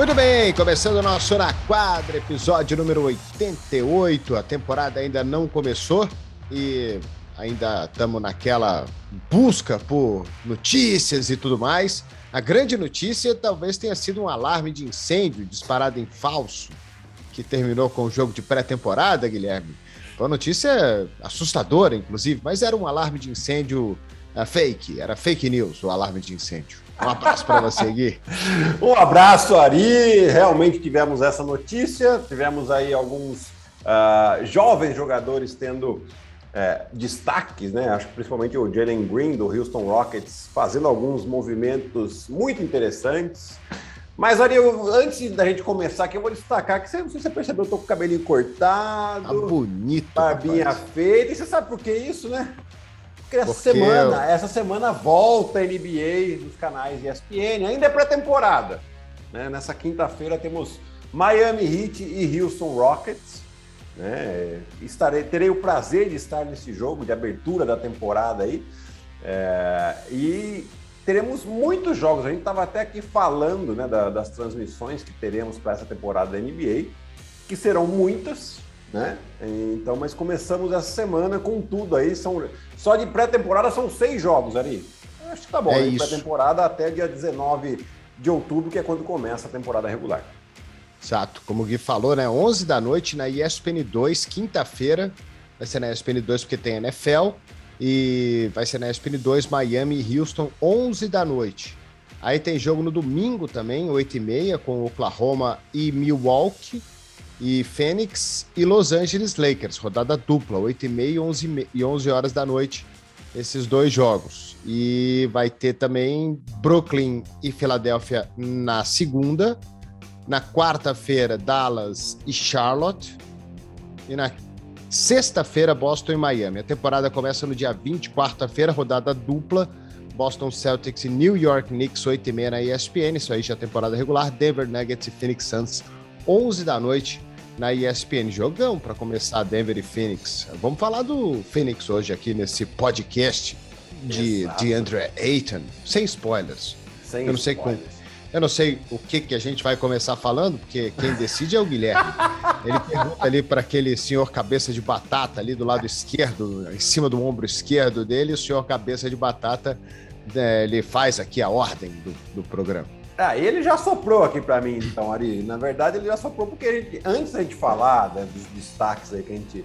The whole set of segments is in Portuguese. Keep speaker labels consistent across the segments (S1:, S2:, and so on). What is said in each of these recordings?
S1: Muito bem, começando o nosso Na Quadra, episódio número 88. A temporada ainda não começou e ainda estamos naquela busca por notícias e tudo mais. A grande notícia talvez tenha sido um alarme de incêndio disparado em falso, que terminou com o jogo de pré-temporada, Guilherme. Foi uma notícia assustadora, inclusive, mas era um alarme de incêndio uh, fake, era fake news o alarme de incêndio. Um abraço para você, Gui.
S2: um abraço, Ari. Realmente tivemos essa notícia. Tivemos aí alguns uh, jovens jogadores tendo é, destaques, né? Acho que principalmente o Jalen Green do Houston Rockets fazendo alguns movimentos muito interessantes. Mas, Ari, eu, antes da gente começar aqui, eu vou destacar que você, não sei se você percebeu, eu tô com o cabelinho cortado. Tá
S1: bonito.
S2: Barbinha rapaz. feita. E você sabe por que isso, né? Essa Porque semana, eu... essa semana volta a NBA nos canais ESPN, ainda é pré-temporada. Né? Nessa quinta-feira temos Miami Heat e Houston Rockets. Né? Estarei, terei o prazer de estar nesse jogo de abertura da temporada aí. É, e teremos muitos jogos. A gente estava até aqui falando né, da, das transmissões que teremos para essa temporada da NBA, que serão muitas, né? Então, mas começamos essa semana com tudo aí. São, só de pré-temporada são seis jogos, Ari. Acho que tá bom. É pré-temporada até dia 19 de outubro, que é quando começa a temporada regular.
S1: Exato. Como o Gui falou, né? 11 da noite na ESPN 2, quinta-feira. Vai ser na ESPN 2 porque tem NFL. E vai ser na ESPN 2, Miami e Houston, 11 da noite. Aí tem jogo no domingo também, 8h30, com Oklahoma e Milwaukee e Phoenix e Los Angeles Lakers, rodada dupla, 8 e meia 11 e 11 horas da noite, esses dois jogos. E vai ter também Brooklyn e Filadélfia na segunda, na quarta-feira Dallas e Charlotte e na sexta-feira Boston e Miami. A temporada começa no dia 20, quarta-feira, rodada dupla, Boston Celtics e New York Knicks, 8 e meia na ESPN, isso aí já é temporada regular, Denver Nuggets e Phoenix Suns, 11 da noite na ESPN. Jogão para começar Denver e Phoenix. Vamos falar do Phoenix hoje aqui nesse podcast de, de André Ayton, sem spoilers. Sem eu não sei spoilers. Com, eu não sei o que, que a gente vai começar falando, porque quem decide é o Guilherme. Ele pergunta ali para aquele senhor cabeça de batata ali do lado esquerdo, em cima do ombro esquerdo dele, o senhor cabeça de batata né, ele faz aqui a ordem do, do programa.
S2: Ah, ele já soprou aqui para mim, então, Ari. Na verdade, ele já soprou porque gente, antes da gente falar né, dos destaques aí que a gente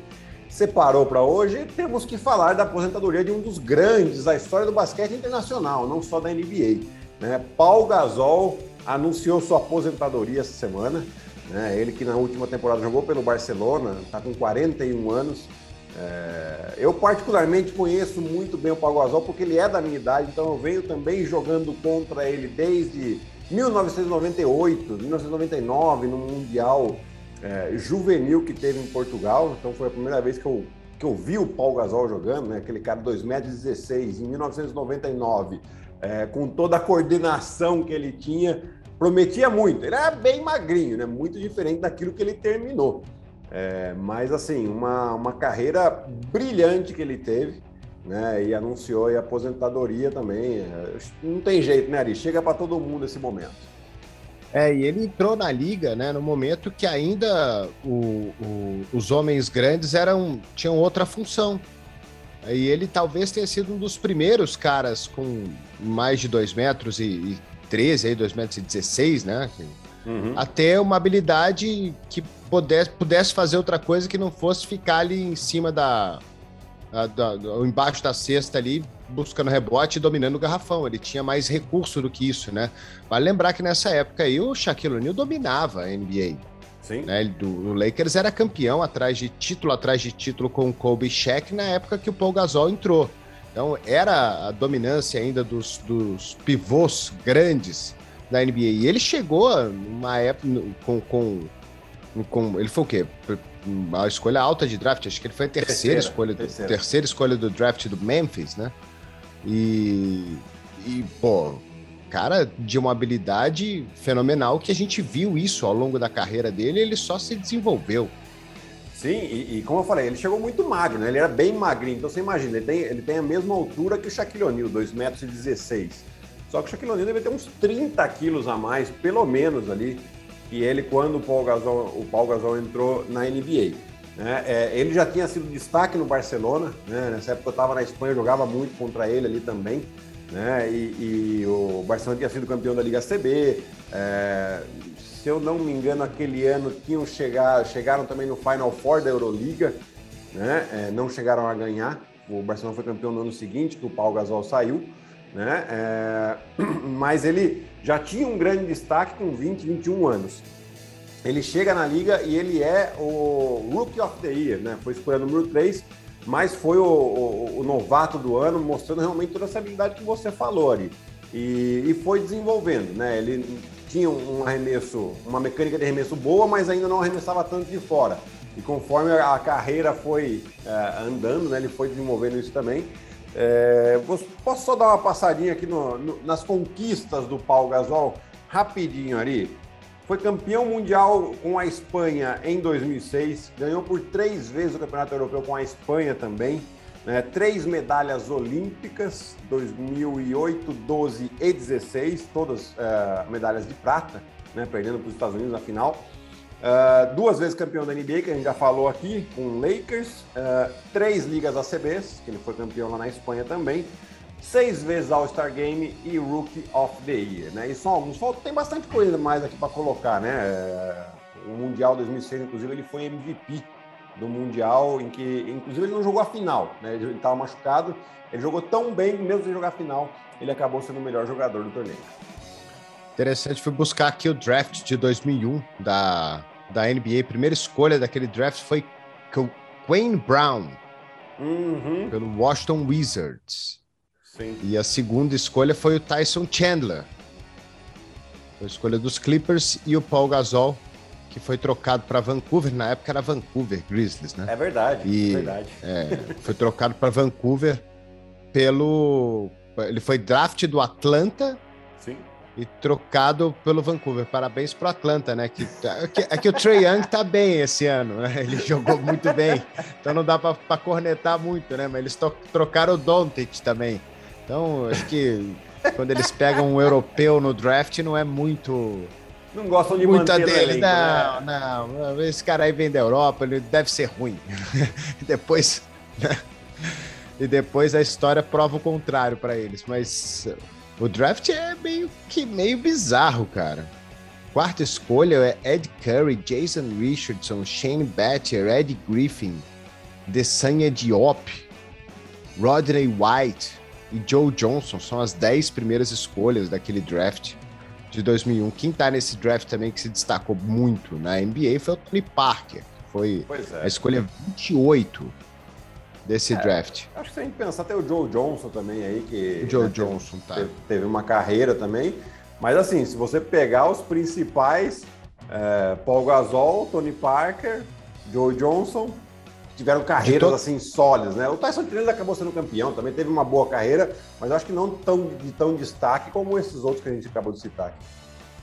S2: separou para hoje, temos que falar da aposentadoria de um dos grandes da história do basquete internacional, não só da NBA. Né? Paul Gasol anunciou sua aposentadoria essa semana. Né? Ele que na última temporada jogou pelo Barcelona, está com 41 anos. É... eu particularmente conheço muito bem o Paul Gasol porque ele é da minha idade, então eu venho também jogando contra ele desde 1998, 1999, no Mundial é, Juvenil que teve em Portugal. Então foi a primeira vez que eu, que eu vi o Paul Gasol jogando, né? aquele cara 2,16 metros, em 1999, é, com toda a coordenação que ele tinha, prometia muito. Ele era bem magrinho, né? muito diferente daquilo que ele terminou. É, mas assim, uma, uma carreira brilhante que ele teve né? E anunciou a aposentadoria também. É, não tem jeito, né, Ari? Chega para todo mundo esse momento.
S1: É, e ele entrou na liga, né, no momento que ainda o, o, os homens grandes eram tinham outra função. E ele talvez tenha sido um dos primeiros caras com mais de 2 metros e, e 13, aí 2 metros e 16, né? Uhum. A ter uma habilidade que pudesse, pudesse fazer outra coisa que não fosse ficar ali em cima da, da, embaixo da cesta ali, buscando rebote e dominando o garrafão. Ele tinha mais recurso do que isso, né? Vale lembrar que nessa época aí o Shaquille O'Neal dominava a NBA. Sim. Né? Ele, do, o Lakers era campeão atrás de título atrás de título com o Kobe Shaq na época que o Paul Gasol entrou. Então era a dominância ainda dos, dos pivôs grandes da NBA. E ele chegou numa época com, com, com ele foi o quê? Uma escolha alta de draft, acho que ele foi a terceira, terceira escolha, do, terceira. terceira escolha do draft do Memphis, né? E, e, pô, cara de uma habilidade fenomenal que a gente viu isso ao longo da carreira dele, ele só se desenvolveu.
S2: Sim, e, e, como eu falei, ele chegou muito magro, né? Ele era bem magrinho, então você imagina, ele tem, ele tem a mesma altura que o Shaquille O'Neal, 2 metros e 16. Só que o Shaquille O'Neal deve ter uns 30 quilos a mais, pelo menos ali, que ele quando o Paul Gasol, o Paul Gasol entrou na NBA. Né? É, ele já tinha sido destaque no Barcelona, né? nessa época eu estava na Espanha, eu jogava muito contra ele ali também. Né? E, e o Barcelona tinha sido campeão da Liga CB. É, se eu não me engano, aquele ano tinham chegar, chegaram também no Final Four da Euroliga, né? É, não chegaram a ganhar. O Barcelona foi campeão no ano seguinte, que o Paul Gasol saiu. Né? É, mas ele já tinha um grande destaque com 20, 21 anos. Ele chega na liga e ele é o Rookie of the Year, né? Foi escolhido número 3, mas foi o, o, o, novato do ano, mostrando realmente toda essa habilidade que você falou ali. E, e foi desenvolvendo, né? Ele tinha um arremesso, uma mecânica de arremesso boa, mas ainda não arremessava tanto de fora. E conforme a carreira foi é, andando, né, ele foi desenvolvendo isso também. É, posso só dar uma passadinha aqui no, no, nas conquistas do Paul Gasol, rapidinho ali. Foi campeão mundial com a Espanha em 2006, ganhou por três vezes o Campeonato Europeu com a Espanha também, né? três medalhas olímpicas, 2008, 12 e 16, todas uh, medalhas de prata, né? perdendo para os Estados Unidos na final. Uh, duas vezes campeão da NBA, que a gente já falou aqui, com Lakers, uh, três ligas ACBs, que ele foi campeão lá na Espanha também, seis vezes All-Star Game e Rookie of the Year, né? E só, só tem bastante coisa mais aqui para colocar, né? É, o Mundial 2006, inclusive, ele foi MVP do Mundial, em que, inclusive, ele não jogou a final, né? Ele estava machucado, ele jogou tão bem mesmo sem jogar a final, ele acabou sendo o melhor jogador do torneio.
S1: Interessante, fui buscar aqui o draft de 2001 da, da NBA. Primeira escolha daquele draft foi Wayne Brown, uhum. pelo Washington Wizards. Sim. E a segunda escolha foi o Tyson Chandler. Foi a escolha dos Clippers e o Paul Gasol, que foi trocado para Vancouver. Na época era Vancouver Grizzlies, né?
S2: É verdade,
S1: e,
S2: é verdade.
S1: É, foi trocado para Vancouver pelo. Ele foi draft do Atlanta. E trocado pelo Vancouver. Parabéns pro Atlanta, né? Que, que, é que o Trey Young tá bem esse ano, né? Ele jogou muito bem. Então não dá para cornetar muito, né? Mas eles trocaram o Doncic também. Então, acho que quando eles pegam um europeu no draft, não é muito.
S2: Não gostam de muita manter
S1: deles. Não, né? não. Esse cara aí vem da Europa, ele deve ser ruim. e depois. Né? E depois a história prova o contrário para eles. Mas o draft é meio que meio bizarro, cara. Quarta escolha é Ed Curry, Jason Richardson, Shane Battier, Ed Griffin, Desanya Diop, Rodney White, e Joe Johnson são as 10 primeiras escolhas daquele draft de 2001. Quem tá nesse draft também que se destacou muito na NBA foi o Tony Parker, que foi é. a escolha 28 desse é, draft.
S2: Acho que tem que pensar até o Joe Johnson também aí, que
S1: o Joe né, Johnson
S2: tá. teve, teve, uma carreira também. Mas assim, se você pegar os principais, é, Paul Gasol, Tony Parker, Joe Johnson, tiveram carreiras to... assim sólidas, né? O Tyson Chandler acabou sendo campeão, também teve uma boa carreira, mas acho que não tão de tão destaque como esses outros que a gente acabou de citar aqui.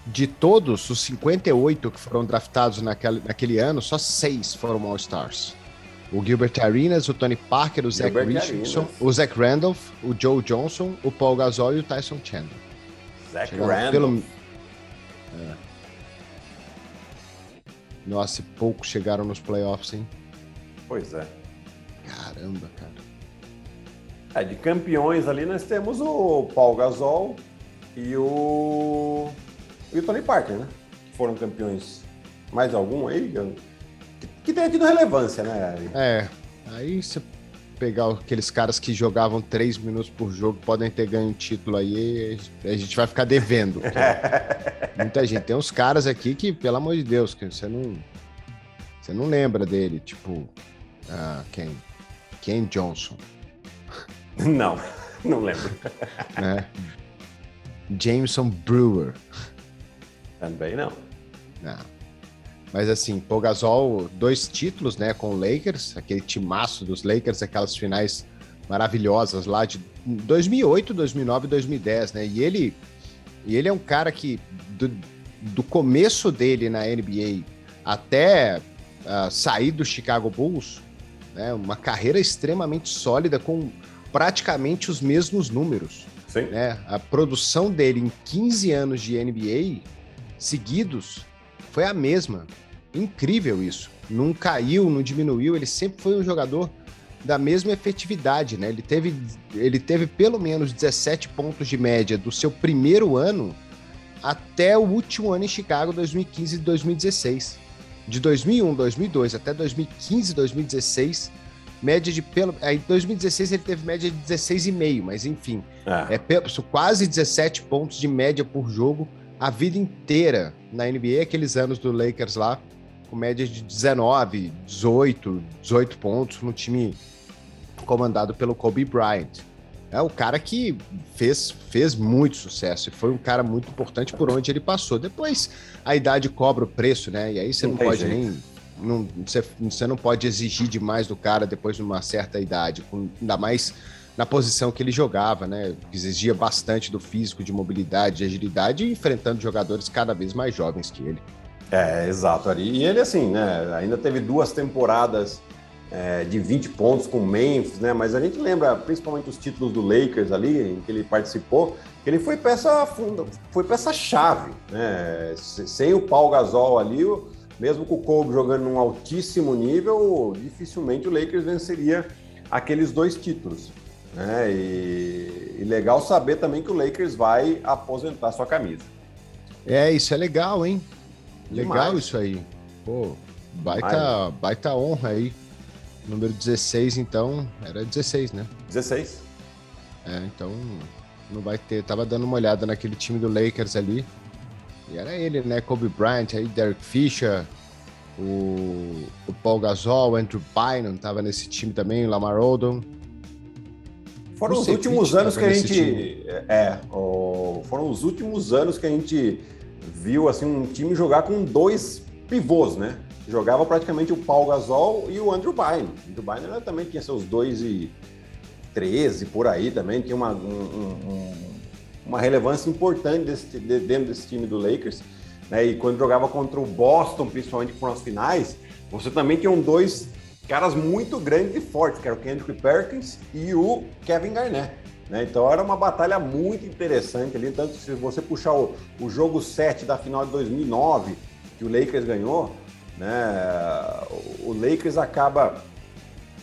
S1: De todos os 58 que foram draftados naquele, naquele ano, só seis foram All-Stars. O Gilbert Arenas, o Tony Parker, o Zach Richardson, o Zach Randolph, o Joe Johnson, o Paul Gasol e o Tyson Chandler.
S2: Zach Randolph. Pelo... É.
S1: Nossa, poucos chegaram nos playoffs, hein?
S2: Pois é.
S1: Caramba, cara.
S2: É, de campeões ali nós temos o Paul Gasol e o. E o Tony Parker, né? Que foram campeões. Mais algum aí? Que, que tenha tido relevância, né?
S1: É. Aí você pegar aqueles caras que jogavam três minutos por jogo, podem ter ganho um título aí, a gente vai ficar devendo. muita gente. Tem uns caras aqui que, pelo amor de Deus, que você não. Você não lembra dele, tipo, ah, quem? Ken Johnson.
S2: Não, não lembro.
S1: É. Jameson Brewer.
S2: Também não.
S1: Não. Mas assim, Paul Gasol, dois títulos, né, com o Lakers, aquele timaço dos Lakers, aquelas finais maravilhosas lá de 2008, 2009 e 2010, né? E ele, e ele é um cara que do, do começo dele na NBA até uh, sair do Chicago Bulls, né? Uma carreira extremamente sólida com praticamente os mesmos números.
S2: Sim.
S1: Né? A produção dele em 15 anos de NBA seguidos foi a mesma. Incrível isso. Não caiu, não diminuiu, ele sempre foi um jogador da mesma efetividade, né? Ele teve, ele teve pelo menos 17 pontos de média do seu primeiro ano até o último ano em Chicago, 2015 e 2016. De 2001, 2002 até 2015, 2016, média de pelo. Aí, em 2016 ele teve média de 16,5, mas enfim, é. é quase 17 pontos de média por jogo a vida inteira na NBA, aqueles anos do Lakers lá, com média de 19, 18, 18 pontos no time comandado pelo Kobe Bryant. É o cara que fez, fez muito sucesso e foi um cara muito importante por onde ele passou. Depois a idade cobra o preço, né? E aí você não, não pode jeito. nem. Não, você, você não pode exigir demais do cara depois de uma certa idade, com, ainda mais na posição que ele jogava, né? Exigia bastante do físico, de mobilidade, de agilidade, enfrentando jogadores cada vez mais jovens que ele.
S2: É, exato. E ele, assim, né? Ainda teve duas temporadas é, de 20 pontos com o Memphis, né? Mas a gente lembra principalmente os títulos do Lakers ali, em que ele participou, que ele foi peça funda, foi peça chave, né? Sem o Paul Gasol ali, mesmo com o Kobe jogando num altíssimo nível, dificilmente o Lakers venceria aqueles dois títulos. Né? E, e legal saber também que o Lakers vai aposentar sua camisa.
S1: É, isso é legal, hein? Legal Demais. isso aí. Pô, baita, baita honra aí. Número 16, então, era 16, né?
S2: 16.
S1: É, então não vai ter. Tava dando uma olhada naquele time do Lakers ali. E era ele, né? Kobe Bryant, aí Derek Fisher, o, o Paul Gasol, o Andrew Bynum tava nesse time também, o Lamar Odom.
S2: Foram os últimos anos que a gente. É, o, foram os últimos anos que a gente viu assim, um time jogar com dois pivôs, né? Jogava praticamente o Paul Gasol e o Andrew Bynum. O Andrew Bynum também tinha seus dois e 13 por aí também, tinha uma, um, um, uma relevância importante desse, de, dentro desse time do Lakers. Né? E quando jogava contra o Boston, principalmente por as finais, você também tinha um dois caras muito grandes e fortes, que era o Kendrick Perkins e o Kevin Garnett. Né? Então era uma batalha muito interessante ali. Tanto se você puxar o, o jogo 7 da final de 2009, que o Lakers ganhou, né? o Lakers acaba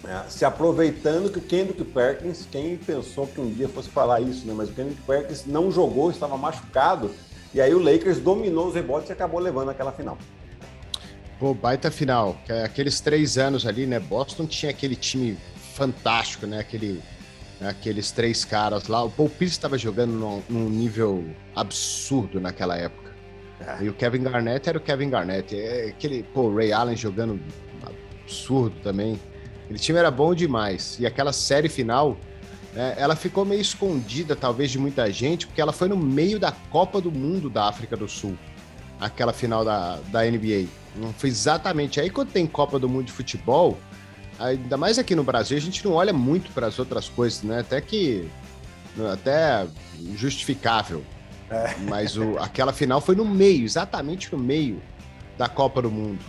S2: é, se aproveitando que o Kendrick Perkins, quem pensou que um dia fosse falar isso, né? mas o Kendrick Perkins não jogou, estava machucado, e aí o Lakers dominou os rebotes e acabou levando aquela final.
S1: Pô, baita final. Aqueles três anos ali, né? Boston tinha aquele time fantástico, né? Aquele, aqueles três caras lá. O Paul Pierce estava jogando num, num, nível absurdo naquela época. É. E o Kevin Garnett era o Kevin Garnett. É aquele, pô, Ray Allen jogando absurdo também. Aquele time era bom demais. E aquela série final, né, ela ficou meio escondida, talvez, de muita gente, porque ela foi no meio da Copa do Mundo da África do Sul. Aquela final da, da NBA. Não foi exatamente. Aí quando tem Copa do Mundo de futebol, ainda mais aqui no Brasil, a gente não olha muito para as outras coisas, né? Até que. Até justificável. É. Mas o, aquela final foi no meio, exatamente no meio da Copa do Mundo.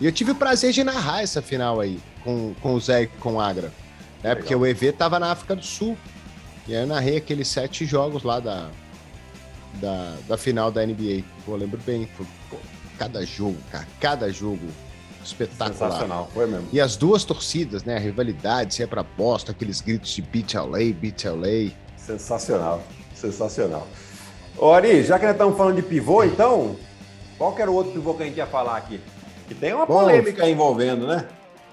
S1: E eu tive o prazer de narrar essa final aí com, com o Zé e com o Agra. Né? Porque o EV tava na África do Sul. E aí eu narrei aqueles sete jogos lá da, da, da final da NBA. Pô, lembro bem. Foi, pô, cada jogo, cara, cada jogo espetacular.
S2: Sensacional, foi mesmo.
S1: E as duas torcidas, né? A rivalidade, se é pra Boston, aqueles gritos de beat LA, beat LA.
S2: Sensacional, sensacional. Ô, Ari, já que nós estamos falando de pivô, então, qual que era o outro pivô que a gente ia falar aqui? Que tem uma Bom, polêmica envolvendo, né?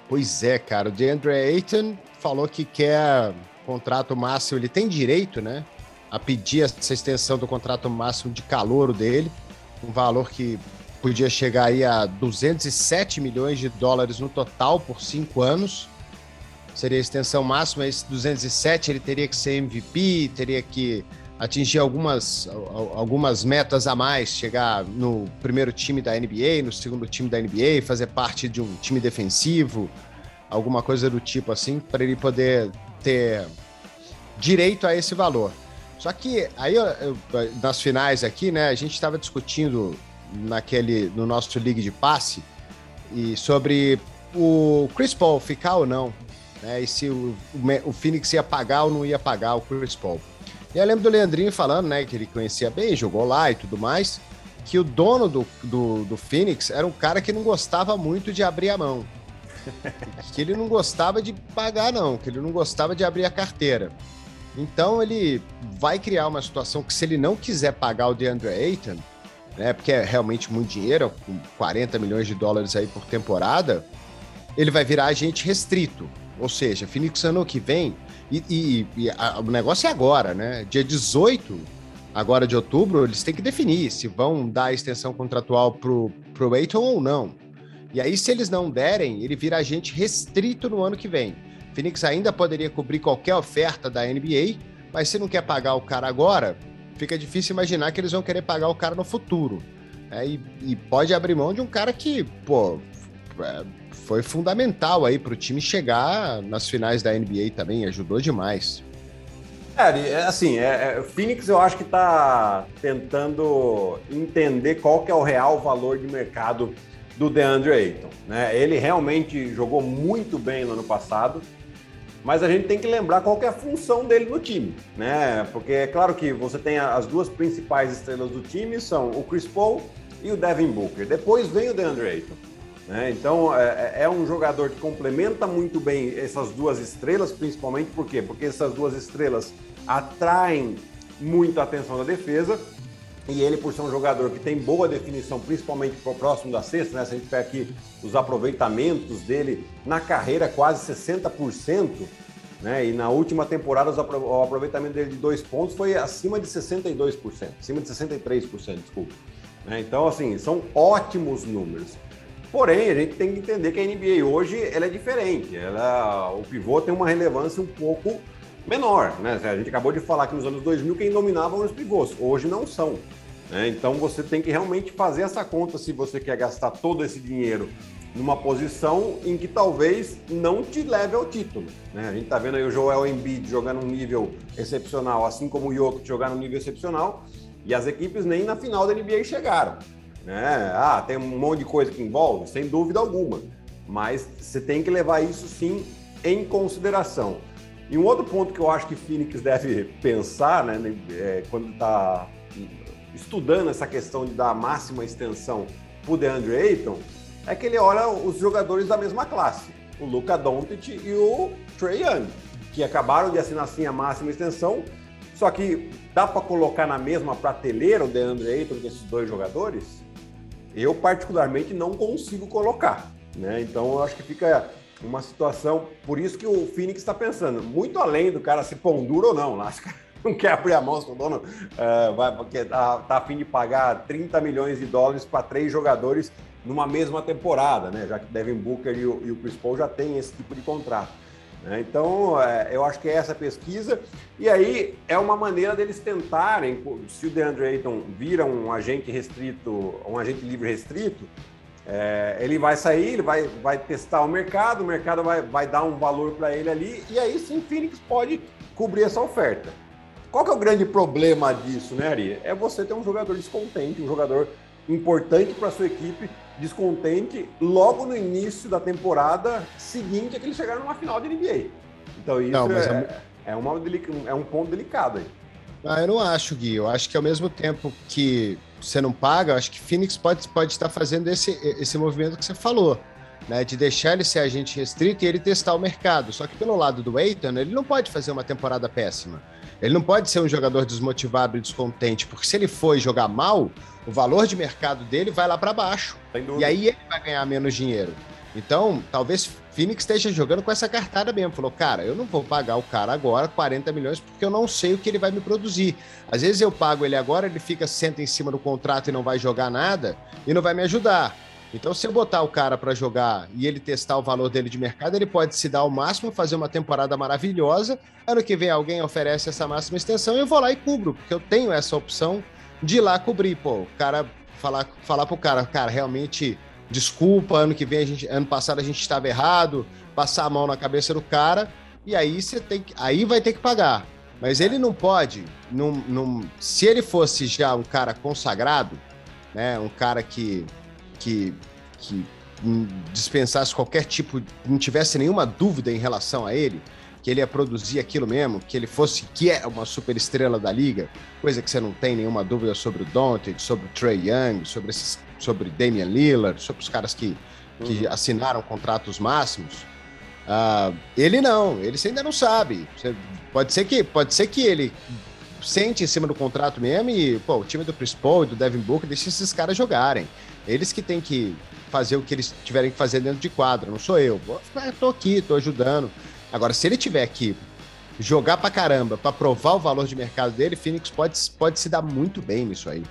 S1: Pois é, cara. O DeAndre Ayton falou que quer contrato máximo, ele tem direito, né? A pedir essa extensão do contrato máximo de calor dele, um valor que podia chegar aí a 207 milhões de dólares no total por cinco anos. Seria a extensão máxima. Esse 207 ele teria que ser MVP, teria que atingir algumas, algumas metas a mais, chegar no primeiro time da NBA, no segundo time da NBA, fazer parte de um time defensivo, alguma coisa do tipo assim, para ele poder ter direito a esse valor. Só que aí nas finais aqui, né, a gente estava discutindo naquele no nosso ligue de passe e sobre o Chris Paul ficar ou não, né? E se o, o, Phoenix ia pagar ou não ia pagar o Chris Paul. E eu lembro do Leandrinho falando, né, que ele conhecia bem, jogou lá e tudo mais. que o dono do, do, do Phoenix era um cara que não gostava muito de abrir a mão. que ele não gostava de pagar, não, que ele não gostava de abrir a carteira. Então ele vai criar uma situação que, se ele não quiser pagar o DeAndre Ayton, né, porque é realmente muito dinheiro, com 40 milhões de dólares aí por temporada, ele vai virar agente restrito. Ou seja, Phoenix ano que vem, e, e, e a, o negócio é agora, né? Dia 18, agora de outubro, eles têm que definir se vão dar a extensão contratual pro, pro Ayton ou não. E aí, se eles não derem, ele vira agente restrito no ano que vem. Phoenix ainda poderia cobrir qualquer oferta da NBA, mas se não quer pagar o cara agora, fica difícil imaginar que eles vão querer pagar o cara no futuro. É, e, e, pode abrir mão de um cara que, pô, é, foi fundamental aí para o time chegar nas finais da NBA também, ajudou demais.
S2: É, é assim, é, é, o Phoenix eu acho que está tentando entender qual que é o real valor de mercado do DeAndre Ayton. Né? Ele realmente jogou muito bem no ano passado, mas a gente tem que lembrar qual que é a função dele no time, né? Porque é claro que você tem as duas principais estrelas do time, são o Chris Paul e o Devin Booker. Depois vem o DeAndre Ayton. Né? Então é, é, é, um jogador que complementa muito bem essas duas estrelas, principalmente por quê? Porque essas duas estrelas atraem muito a atenção da defesa. E ele, por ser um jogador que tem boa definição, principalmente próximo da cesta, né? Se a gente pega aqui os aproveitamentos dele na carreira, quase 60%, né? E na última temporada, o aproveitamento dele de dois pontos foi acima de 62%, acima de 63%, desculpa. Né? Então, assim, são ótimos números. Porém, a gente tem que entender que a NBA hoje ela é diferente. Ela, o pivô tem uma relevância um pouco menor. Né? A gente acabou de falar que nos anos 2000 quem dominava eram os pivôs. Hoje não são. Né? Então você tem que realmente fazer essa conta se você quer gastar todo esse dinheiro numa posição em que talvez não te leve ao título. Né? A gente está vendo aí o Joel Embiid jogar num nível excepcional, assim como o Jokic jogar num nível excepcional, e as equipes nem na final da NBA chegaram. Né? Ah, tem um monte de coisa que envolve, sem dúvida alguma. Mas você tem que levar isso sim em consideração. E um outro ponto que eu acho que Phoenix deve pensar, né, é, quando está estudando essa questão de dar máxima extensão para o DeAndre Ayton, é que ele olha os jogadores da mesma classe, o Luca Doncic e o Trey Young, que acabaram de assinar sim a máxima extensão, só que dá para colocar na mesma prateleira o DeAndre Ayton com esses dois jogadores? Eu, particularmente, não consigo colocar. Né? Então, eu acho que fica uma situação. Por isso que o Phoenix está pensando, muito além do cara se pão duro ou não. Lá, não quer abrir a mão se o dono uh, vai, porque tá, tá a fim de pagar 30 milhões de dólares para três jogadores numa mesma temporada, né? Já que Devin Booker e o, e o Chris Paul já têm esse tipo de contrato. Né? Então, é, eu acho que é essa pesquisa. E aí é uma maneira deles tentarem, se o DeAndre Ayton vira um agente restrito, um agente livre restrito, é, ele vai sair, ele vai, vai testar o mercado, o mercado vai, vai dar um valor para ele ali, e aí sim Phoenix pode cobrir essa oferta. Qual que é o grande problema disso, né, Ari? É você ter um jogador descontente, um jogador importante para sua equipe, descontente logo no início da temporada seguinte a que eles chegaram numa final de NBA. Então isso não, é, é, uma, é um ponto delicado aí.
S1: Ah, eu não acho, Gui. Eu acho que ao mesmo tempo que você não paga, eu acho que Phoenix pode, pode estar fazendo esse, esse movimento que você falou. Né, de deixar ele ser agente restrito e ele testar o mercado. Só que pelo lado do Eitan, ele não pode fazer uma temporada péssima. Ele não pode ser um jogador desmotivado e descontente, porque se ele for jogar mal, o valor de mercado dele vai lá para baixo. E aí ele vai ganhar menos dinheiro. Então, talvez Phoenix esteja jogando com essa cartada mesmo. Falou, cara, eu não vou pagar o cara agora 40 milhões porque eu não sei o que ele vai me produzir. Às vezes eu pago ele agora, ele fica, senta em cima do contrato e não vai jogar nada e não vai me ajudar. Então, se eu botar o cara para jogar e ele testar o valor dele de mercado, ele pode se dar ao máximo, fazer uma temporada maravilhosa. Ano que vem alguém oferece essa máxima extensão e eu vou lá e cubro, porque eu tenho essa opção de ir lá cobrir. Pô, o cara falar, falar pro cara, cara, realmente desculpa, ano que vem a gente, ano passado a gente estava errado, passar a mão na cabeça do cara, e aí você tem que, aí vai ter que pagar. Mas ele não pode, num, num, se ele fosse já um cara consagrado, né, um cara que que, que dispensasse qualquer tipo, não tivesse nenhuma dúvida em relação a ele, que ele ia produzir aquilo mesmo, que ele fosse, que é uma super estrela da liga, coisa que você não tem nenhuma dúvida sobre o Doncic, sobre o Trey Young, sobre esses, sobre Damian Lillard, sobre os caras que, que uhum. assinaram contratos máximos. Uh, ele não, ele ainda não sabe. Pode ser que, pode ser que ele sente em cima do contrato mesmo e, pô, o time do Chris Paul e do Devin Booker deixa esses caras jogarem. Eles que têm que fazer o que eles tiverem que fazer dentro de quadra, não sou eu. Vou, tô aqui, tô ajudando. Agora, se ele tiver que jogar pra caramba para provar o valor de mercado dele, Phoenix pode, pode se dar muito bem nisso aí.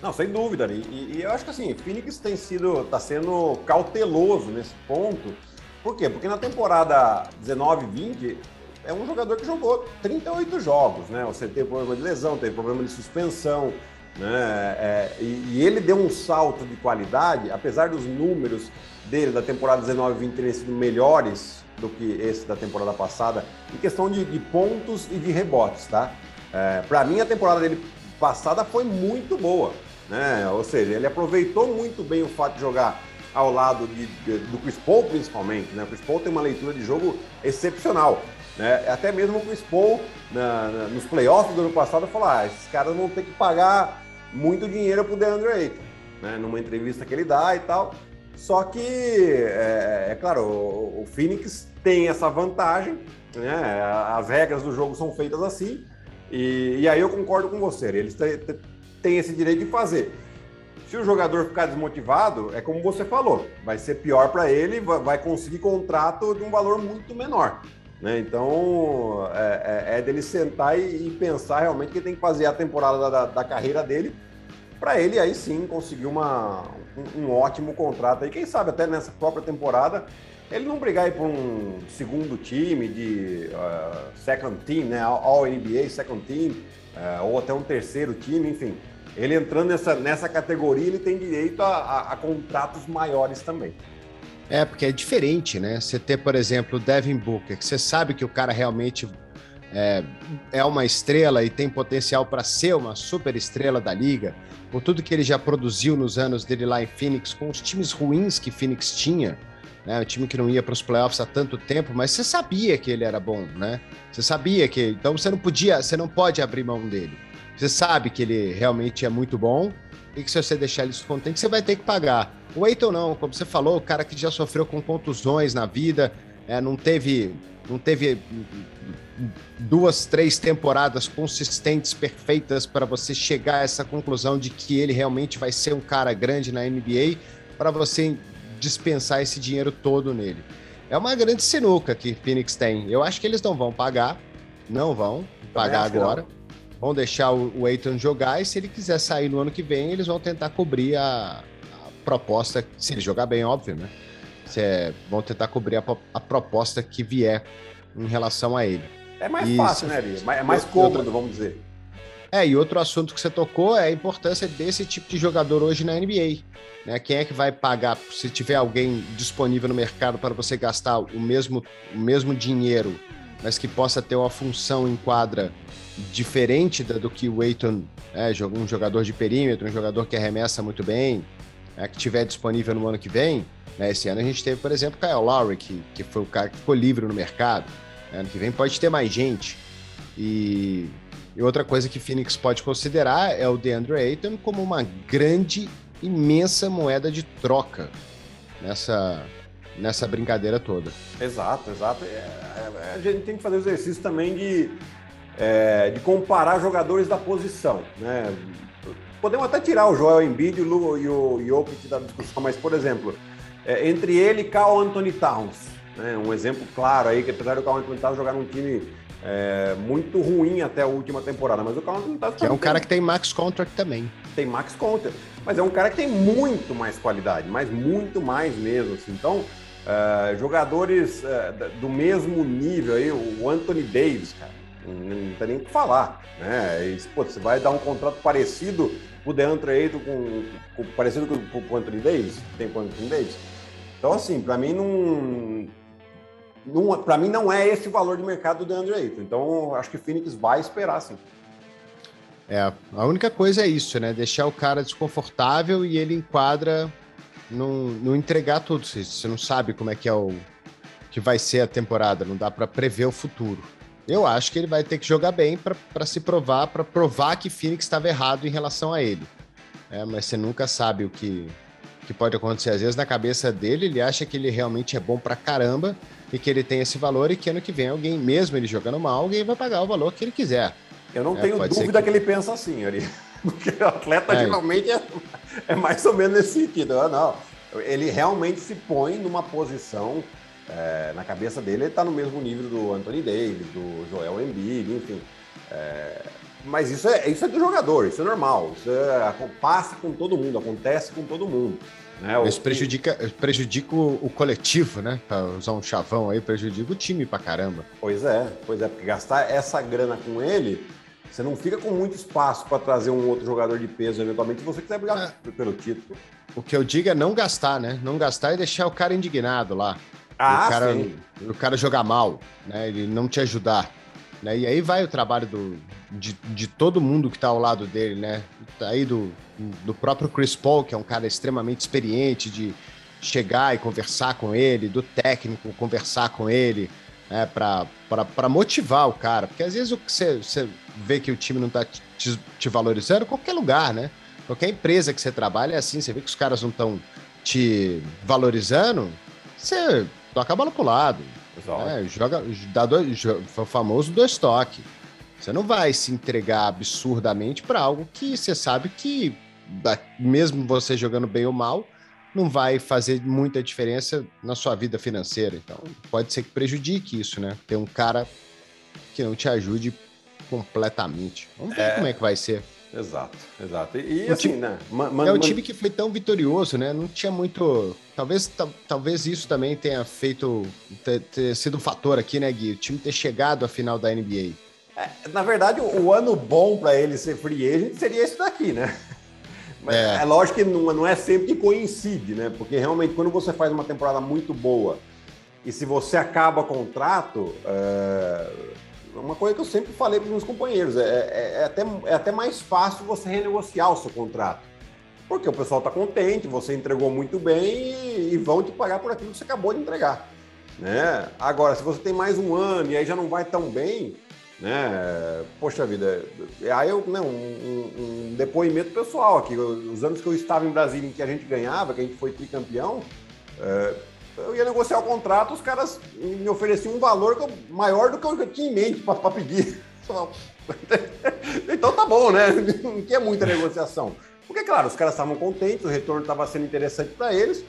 S2: Não, sem dúvida. E, e eu acho que assim, Phoenix tem sido, tá sendo cauteloso nesse ponto. Por quê? Porque na temporada 19-20 é um jogador que jogou 38 jogos, né? Você teve problema de lesão, teve problema de suspensão, né? É, e, e, ele deu um salto de qualidade, apesar dos números dele da temporada 19-20 terem sido melhores do que esse da temporada passada, em questão de, de pontos e de rebotes, tá? É, Para mim, a temporada dele passada foi muito boa, né? Ou seja, ele aproveitou muito bem o fato de jogar ao lado de, de, do Chris Paul, principalmente, né? O Chris Paul tem uma leitura de jogo excepcional. Né? Até mesmo o Chris Paul, na, na, nos playoffs do ano passado, falou: ah, esses caras vão ter que pagar muito dinheiro pro DeAndre Ayton, né? Numa entrevista que ele dá e tal. Só que, é, é claro, o, o, Phoenix tem essa vantagem, né? As regras do jogo são feitas assim. E, e aí eu concordo com você, eles têm esse direito de fazer. Se o jogador ficar desmotivado, é como você falou, vai ser pior para ele, vai conseguir contrato de um valor muito menor. Né? Então, é, é, é, dele sentar e, e, pensar realmente que ele tem que fazer a temporada da, da carreira dele para ele aí sim conseguir uma, um, um, ótimo contrato. E quem sabe até nessa própria temporada ele não brigar por um segundo time de uh, second team, né? All NBA second team, uh, ou até um terceiro time, enfim. Ele entrando nessa, nessa categoria, ele tem direito a, a, a contratos maiores também.
S1: É, porque é diferente, né? Você ter, por exemplo, o Devin Booker, que você sabe que o cara realmente é, é uma estrela e tem potencial para ser uma super estrela da liga, por tudo que ele já produziu nos anos dele lá em Phoenix, com os times ruins que Phoenix tinha, né? O time que não ia para os playoffs há tanto tempo, mas você sabia que ele era bom, né? Você sabia que. Então você não podia, você não pode abrir mão dele. Você sabe que ele realmente é muito bom e que se você deixar ele descontente, você vai ter que pagar. O Eiton não, como você falou, o cara que já sofreu com contusões na vida, é, não teve não teve duas, três temporadas consistentes, perfeitas para você chegar a essa conclusão de que ele realmente vai ser um cara grande na NBA para você dispensar esse dinheiro todo nele. É uma grande sinuca que Phoenix tem. Eu acho que eles não vão pagar, não vão pagar agora. Vão deixar o Aiton jogar e se ele quiser sair no ano que vem, eles vão tentar cobrir a, proposta, se ele jogar bem, óbvio, né? É, vão tentar cobrir a, a, proposta que vier em relação a ele.
S2: É mais e fácil, né, Lia? É mais cômodo, outra... vamos dizer.
S1: É, e outro assunto que você tocou é a importância desse tipo de jogador hoje na NBA. Né? Quem é que vai pagar, se tiver alguém disponível no mercado para você gastar o mesmo, o mesmo dinheiro, mas que possa ter uma função em quadra diferente do que o Aiton é, um jogador de perímetro, um jogador que arremessa muito bem, né, que tiver disponível no ano que vem, né, esse ano a gente teve, por exemplo, Kyle Lowry, que, que foi o cara que ficou livre no mercado. Né, ano que vem pode ter mais gente. E, e outra coisa que Phoenix pode considerar é o DeAndre Ayton como uma grande, imensa moeda de troca nessa, nessa brincadeira toda.
S2: Exato, exato. É, é, a gente tem que fazer o exercício também de, é, de comparar jogadores da posição. Né? Podemos até tirar o Joel Embiid e o Jokic da discussão, mas, por exemplo, é, entre ele e Carl Anthony Towns, né, um exemplo claro aí, que apesar do Carl Anthony Towns jogar num time é, muito ruim até a última temporada, mas o Carl Anthony Towns...
S1: Que é um cara que tem max contract também.
S2: Tem max contract, mas é um cara que tem muito mais qualidade, mas muito mais mesmo, assim. Então, é, jogadores é, do mesmo nível aí, o Anthony Davis, cara, não, não tem nem o que falar, né? E, pô, você vai dar um contrato parecido o DeAndre Ayton com, com, parecido com, com o Anthony Davis, tem com o Anthony Davis. Então, assim, para mim não, não para mim não é esse o valor de mercado do DeAndre Ayton. Então, acho que o Phoenix vai esperar, sim.
S1: É, a única coisa é isso, né? Deixar o cara desconfortável e ele enquadra não, não entregar tudo. Você não sabe como é que é o que vai ser a temporada, não dá para prever o futuro. Eu acho que ele vai ter que jogar bem para se provar, para provar que Phoenix estava errado em relação a ele. É, mas você nunca sabe o que, que pode acontecer. Às vezes, na cabeça dele, ele acha que ele realmente é bom pra caramba e que ele tem esse valor e que ano que vem alguém, mesmo ele jogando mal, alguém vai pagar o valor que ele quiser.
S2: Eu não é, tenho dúvida que... que... ele pensa assim, Ari. Porque o atleta é. geralmente é, é, mais ou menos nesse sentido. Ah, não, ele realmente se põe numa posição é, na cabeça dele, ele está no mesmo nível do Anthony Davis, do Joel Embiid, enfim. É, mas isso é, isso é do jogador, isso é normal. Isso é, passa com todo mundo, acontece com todo mundo.
S1: Né? Isso prejudica, prejudica o, coletivo, né? Para usar um chavão aí, prejudica o time pra caramba.
S2: Pois é, pois é, porque gastar essa grana com ele, você não fica com muito espaço para trazer um outro jogador de peso, eventualmente, se você quiser brigar é. pelo título.
S1: O que eu digo é não gastar, né? Não gastar e deixar o cara indignado lá.
S2: Ah,
S1: o cara,
S2: sim.
S1: O cara jogar mal, né? Ele não te ajudar. Né? E aí vai o trabalho do, de, de todo mundo que está ao lado dele, né? Aí do, do próprio Chris Paul, que é um cara extremamente experiente de chegar e conversar com ele, do técnico conversar com ele, né? para motivar o cara. Porque às vezes você, você vê que o time não está te, te valorizando, qualquer lugar, né? Qualquer empresa que você trabalha é assim, você vê que os caras não estão te valorizando, você toca a bola pro lado. É, joga, dá dois, o famoso dois toque. Você não vai se entregar absurdamente para algo que você sabe que, mesmo você jogando bem ou mal, não vai fazer muita diferença na sua vida financeira. Então, pode ser que prejudique isso, né? Ter um cara que não te ajude completamente. Vamos ver é... como é que vai ser.
S2: Exato, exato. E, e assim,
S1: time,
S2: né?
S1: Man, é um time que foi tão vitorioso, né? Não tinha muito. Talvez, talvez isso também tenha feito. Ter, ter, sido um fator aqui, né, Gui? O time ter chegado à final da NBA.
S2: É, na verdade, o, o ano bom para ele ser free agent seria esse daqui, né? Mas é. é lógico que não, não é sempre que coincide, né? Porque realmente, quando você faz uma temporada muito boa e se você acaba contrato. É uma coisa que eu sempre falei para os meus companheiros, é, é, é, até, é até mais fácil você renegociar o seu contrato. Porque o pessoal está contente, você entregou muito bem e, e, vão te pagar por aquilo que você acabou de entregar. Né? Agora, se você tem mais um ano e aí já não vai tão bem, né? Poxa vida, aí eu, né, um, um, um depoimento pessoal aqui. Os anos que eu estava em Brasília em que a gente ganhava, que a gente foi tricampeão, é, eu ia negociar o contrato, os caras me ofereciam um valor maior do que eu tinha em mente para pedir. então tá bom, né? Não tinha muita negociação. Porque, claro, os caras estavam contentes, o retorno estava sendo interessante para eles,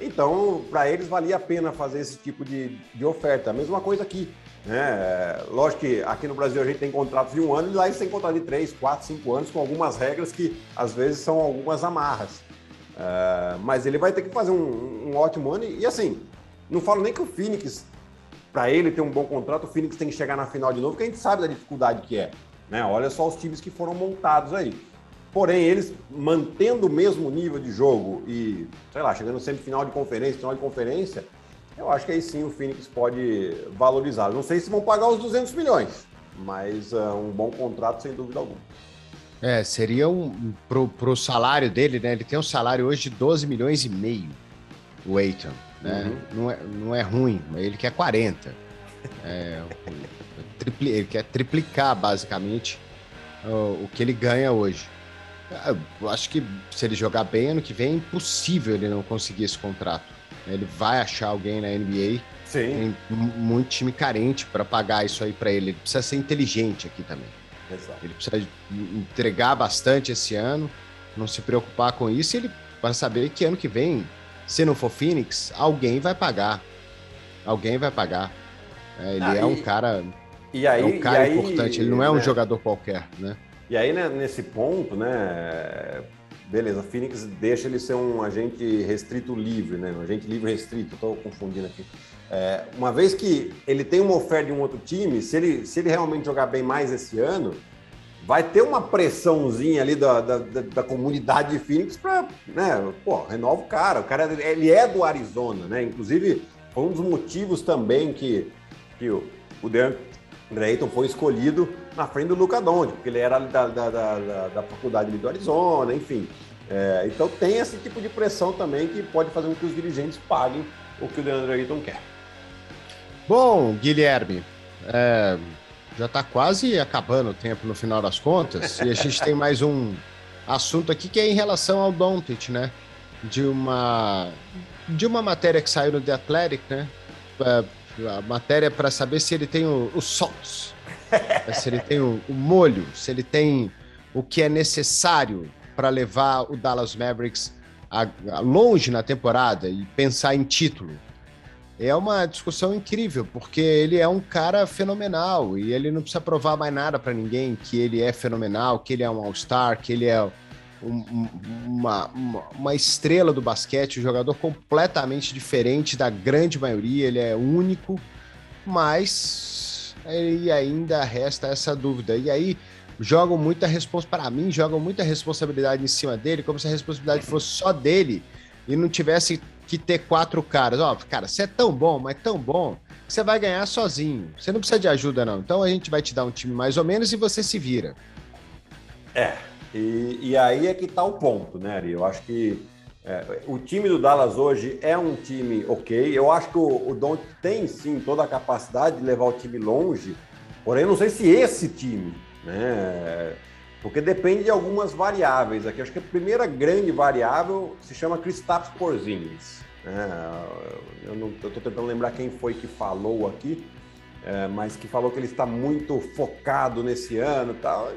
S2: então para eles valia a pena fazer esse tipo de, de oferta. A mesma coisa aqui. Né? Lógico que aqui no Brasil a gente tem contratos de um ano e lá eles têm contrato de três, quatro, cinco anos, com algumas regras que às vezes são algumas amarras. Uh, mas ele vai ter que fazer um, um, ótimo ano. E, assim, não falo nem que o Phoenix, para ele ter um bom contrato, o Phoenix tem que chegar na final de novo, porque a gente sabe da dificuldade que é. Né? Olha só os times que foram montados aí. Porém, eles mantendo o mesmo nível de jogo e, sei lá, chegando sempre final de conferência, final de conferência, eu acho que aí sim o Phoenix pode valorizar. Não sei se vão pagar os 200 milhões, mas uh, um bom contrato sem dúvida alguma.
S1: É, seria um. Pro, pro salário dele, né? Ele tem um salário hoje de 12 milhões e meio, o Aiton. Né? Uhum. Não, é, não é ruim, ele quer 40. É, tripli, ele quer triplicar, basicamente, o, o, que ele ganha hoje. Eu acho que se ele jogar bem ano que vem, é impossível ele não conseguir esse contrato. Ele vai achar alguém na NBA.
S2: Sim.
S1: Tem muito time carente para pagar isso aí para ele. Ele precisa ser inteligente aqui também.
S2: Exato.
S1: Ele precisa entregar bastante esse ano, não se preocupar com isso, e ele para saber que ano que vem, se não for Phoenix, alguém vai pagar. Alguém vai pagar. É, ele ah, é um cara.
S2: E aí,
S1: é um cara
S2: aí,
S1: importante, ele não é um né? jogador qualquer, né?
S2: E aí, né, nesse ponto, né? Beleza, Phoenix deixa ele ser um agente restrito livre, né? Um agente livre restrito, estou confundindo aqui. É, uma vez que ele tem uma oferta de um outro time, se ele, se ele realmente jogar bem mais esse ano, vai ter uma pressãozinha ali da, da, da, da comunidade de Phoenix para, né, pô, renova o cara. O cara, ele é do Arizona, né? Inclusive, foi um dos motivos também que, que o, o DeAndre Ayton foi escolhido na frente do Luca Doncic, porque ele era da, da, da, da faculdade do Arizona, enfim. É, então tem esse tipo de pressão também que pode fazer com que os dirigentes paguem o que o DeAndre Ayton quer.
S1: Bom, Guilherme, é, já está quase acabando o tempo no final das contas, e a gente tem mais um assunto aqui que é em relação ao Doncic, né? De uma de uma matéria que saiu no The Athletic, né? É, a matéria para saber se ele tem o, o salts, se ele tem o, o molho, se ele tem o que é necessário para levar o Dallas Mavericks a, a longe na temporada e pensar em título. É uma discussão incrível, porque ele é um cara fenomenal e ele não precisa provar mais nada para ninguém que ele é fenomenal, que ele é um All-Star, que ele é um, uma, uma, estrela do basquete, um jogador completamente diferente da grande maioria, ele é único, mas e ainda resta essa dúvida. E aí jogam muita responsabilidade para mim, jogam muita responsabilidade em cima dele, como se a responsabilidade fosse só dele e não tivesse que ter quatro caras. Ó, cara, você é tão bom, mas tão bom, que você vai ganhar sozinho. Você não precisa de ajuda, não. Então a gente vai te dar um time mais ou menos e você se vira.
S2: É, e, e aí é que tá o ponto, né, Ari? Eu acho que é, o time do Dallas hoje é um time ok. Eu acho que o, o Don tem sim toda a capacidade de levar o time longe, porém, eu não sei se esse time, né? Porque depende de algumas variáveis aqui. Acho que a primeira grande variável se chama Kristaps Porzingis. É, eu estou tentando lembrar quem foi que falou aqui, é, mas que falou que ele está muito focado nesse ano e tal.